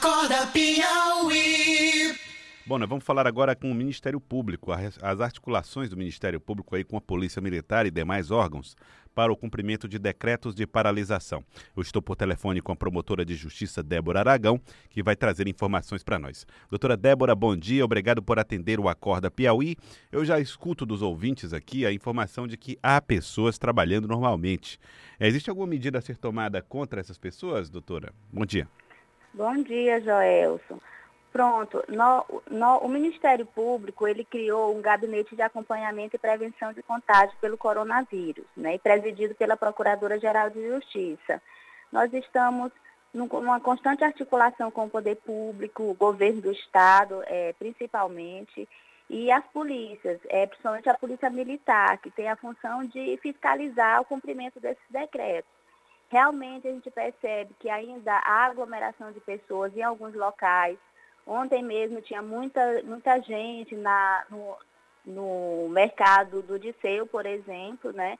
Acorda Piauí. Bom, nós vamos falar agora com o Ministério Público, as articulações do Ministério Público aí com a Polícia Militar e demais órgãos para o cumprimento de decretos de paralisação. Eu estou por telefone com a promotora de justiça Débora Aragão, que vai trazer informações para nós. Doutora Débora, bom dia, obrigado por atender o Acorda Piauí. Eu já escuto dos ouvintes aqui a informação de que há pessoas trabalhando normalmente. Existe alguma medida a ser tomada contra essas pessoas, doutora? Bom dia. Bom dia, Joelson. Pronto, no, no, o Ministério Público ele criou um gabinete de acompanhamento e prevenção de contágio pelo coronavírus, né, presidido pela Procuradora-Geral de Justiça. Nós estamos numa constante articulação com o poder público, o governo do Estado, é, principalmente, e as polícias, é, principalmente a Polícia Militar, que tem a função de fiscalizar o cumprimento desses decretos. Realmente a gente percebe que ainda há aglomeração de pessoas em alguns locais, Ontem mesmo tinha muita, muita gente na, no, no mercado do Disseu, por exemplo, né?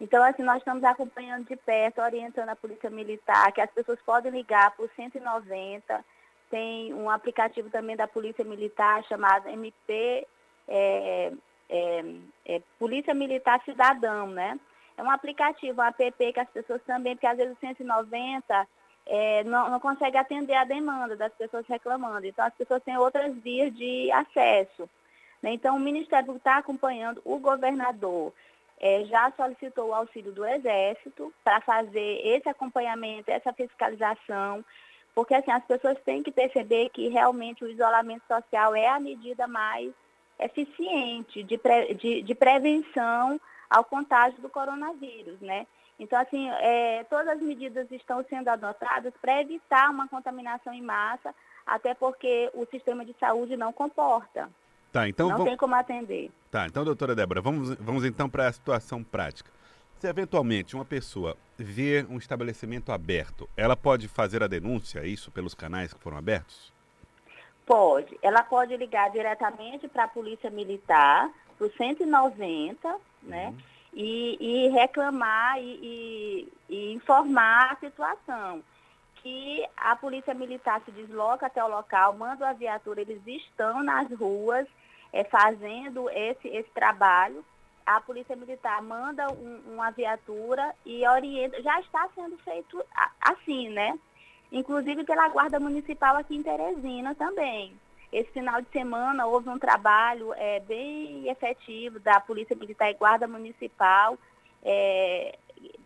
Então, assim, nós estamos acompanhando de perto, orientando a Polícia Militar, que as pessoas podem ligar por 190. Tem um aplicativo também da Polícia Militar chamado MP é, é, é, Polícia Militar Cidadão, né? É um aplicativo, um app que as pessoas também, porque às vezes o 190 é, não, não consegue atender a demanda das pessoas reclamando. Então, as pessoas têm outras vias de acesso. Né? Então, o Ministério Público está acompanhando o governador. É, já solicitou o auxílio do Exército para fazer esse acompanhamento, essa fiscalização, porque assim, as pessoas têm que perceber que realmente o isolamento social é a medida mais eficiente de, pre, de, de prevenção ao contágio do coronavírus, né? Então, assim, é, todas as medidas estão sendo adotadas para evitar uma contaminação em massa, até porque o sistema de saúde não comporta. Tá, então não vamos... tem como atender. Tá, então, doutora Débora, vamos, vamos então para a situação prática. Se eventualmente uma pessoa vê um estabelecimento aberto, ela pode fazer a denúncia, isso, pelos canais que foram abertos? Pode. Ela pode ligar diretamente para a Polícia Militar, para o 190, né? uhum. e, e reclamar e, e, e informar a situação que a polícia militar se desloca até o local, manda a viatura, eles estão nas ruas é, fazendo esse, esse trabalho. A polícia militar manda um, uma viatura e orienta, já está sendo feito assim, né? Inclusive pela Guarda Municipal aqui em Teresina também. Esse final de semana houve um trabalho é, bem efetivo da Polícia Militar e Guarda Municipal, é,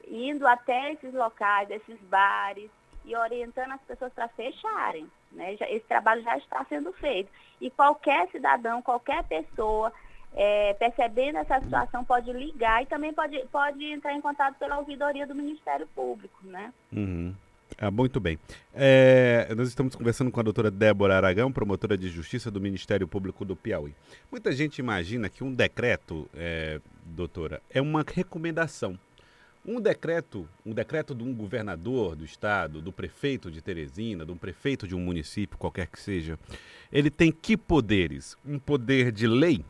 indo até esses locais, esses bares, e orientando as pessoas para fecharem. Né? Esse trabalho já está sendo feito. E qualquer cidadão, qualquer pessoa, é, percebendo essa situação, pode ligar e também pode, pode entrar em contato pela ouvidoria do Ministério Público. Né? Uhum. Ah, muito bem. É, nós estamos conversando com a doutora Débora Aragão, promotora de justiça do Ministério Público do Piauí. Muita gente imagina que um decreto, é, doutora, é uma recomendação. Um decreto, um decreto de um governador do estado, do prefeito de Teresina, de um prefeito de um município, qualquer que seja, ele tem que poderes? Um poder de lei?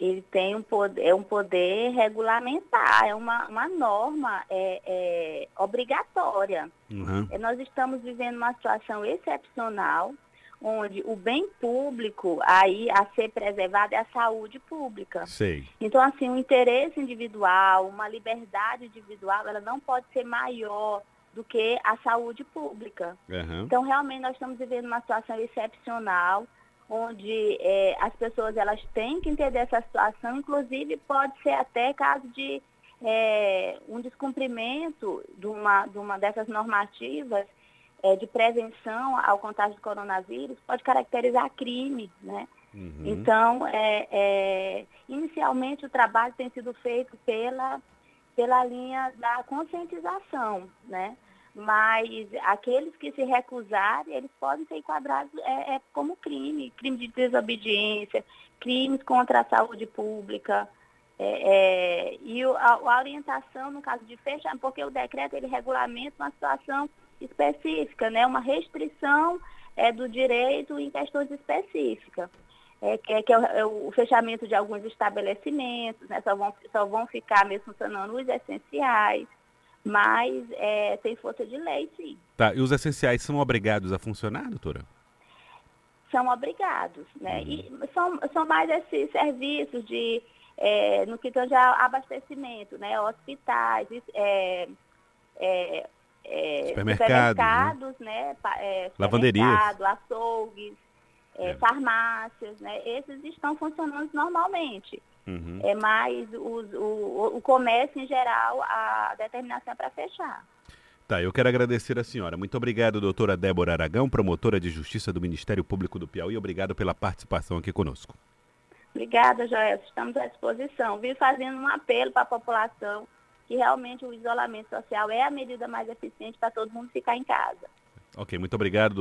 Ele tem um poder, é um poder regulamentar, é uma, uma norma é, é obrigatória. Uhum. Nós estamos vivendo uma situação excepcional, onde o bem público aí a ser preservado é a saúde pública. Sei. Então, assim, o interesse individual, uma liberdade individual, ela não pode ser maior do que a saúde pública. Uhum. Então, realmente, nós estamos vivendo uma situação excepcional onde é, as pessoas elas têm que entender essa situação, inclusive pode ser até caso de é, um descumprimento de uma, de uma dessas normativas é, de prevenção ao contágio do coronavírus, pode caracterizar crime, né? Uhum. Então, é, é, inicialmente o trabalho tem sido feito pela, pela linha da conscientização, né? Mas aqueles que se recusarem, eles podem ser enquadrados é, é, como crime, crime de desobediência, crimes contra a saúde pública. É, é e a, a, orientação, no caso de fechar, porque o decreto ele regulamenta uma situação específica, né? uma restrição é, do direito em questões específicas. É, que, é, que é o, o, fechamento de alguns estabelecimentos, né? só, vão, só vão ficar mesmo funcionando os essenciais mas é, tem força de lei, sim. Tá, e os essenciais são obrigados a funcionar, doutora? São obrigados, né? Uhum. E são, são mais esses serviços de, é, no que tange abastecimento, né? Hospitais, é, é, é, supermercados, né? né? É, lavanderias, açougues, é. farmácias, né? Esses estão funcionando normalmente. Uhum. É mais o, o, o comércio em geral, a determinação é para fechar. Tá, eu quero agradecer a senhora. Muito obrigado, doutora Débora Aragão, promotora de Justiça do Ministério Público do Piauí. Obrigado pela participação aqui conosco. Obrigada, Joel. Estamos à disposição. Vim fazendo um apelo para a população que realmente o isolamento social é a medida mais eficiente para todo mundo ficar em casa. Ok, muito obrigado,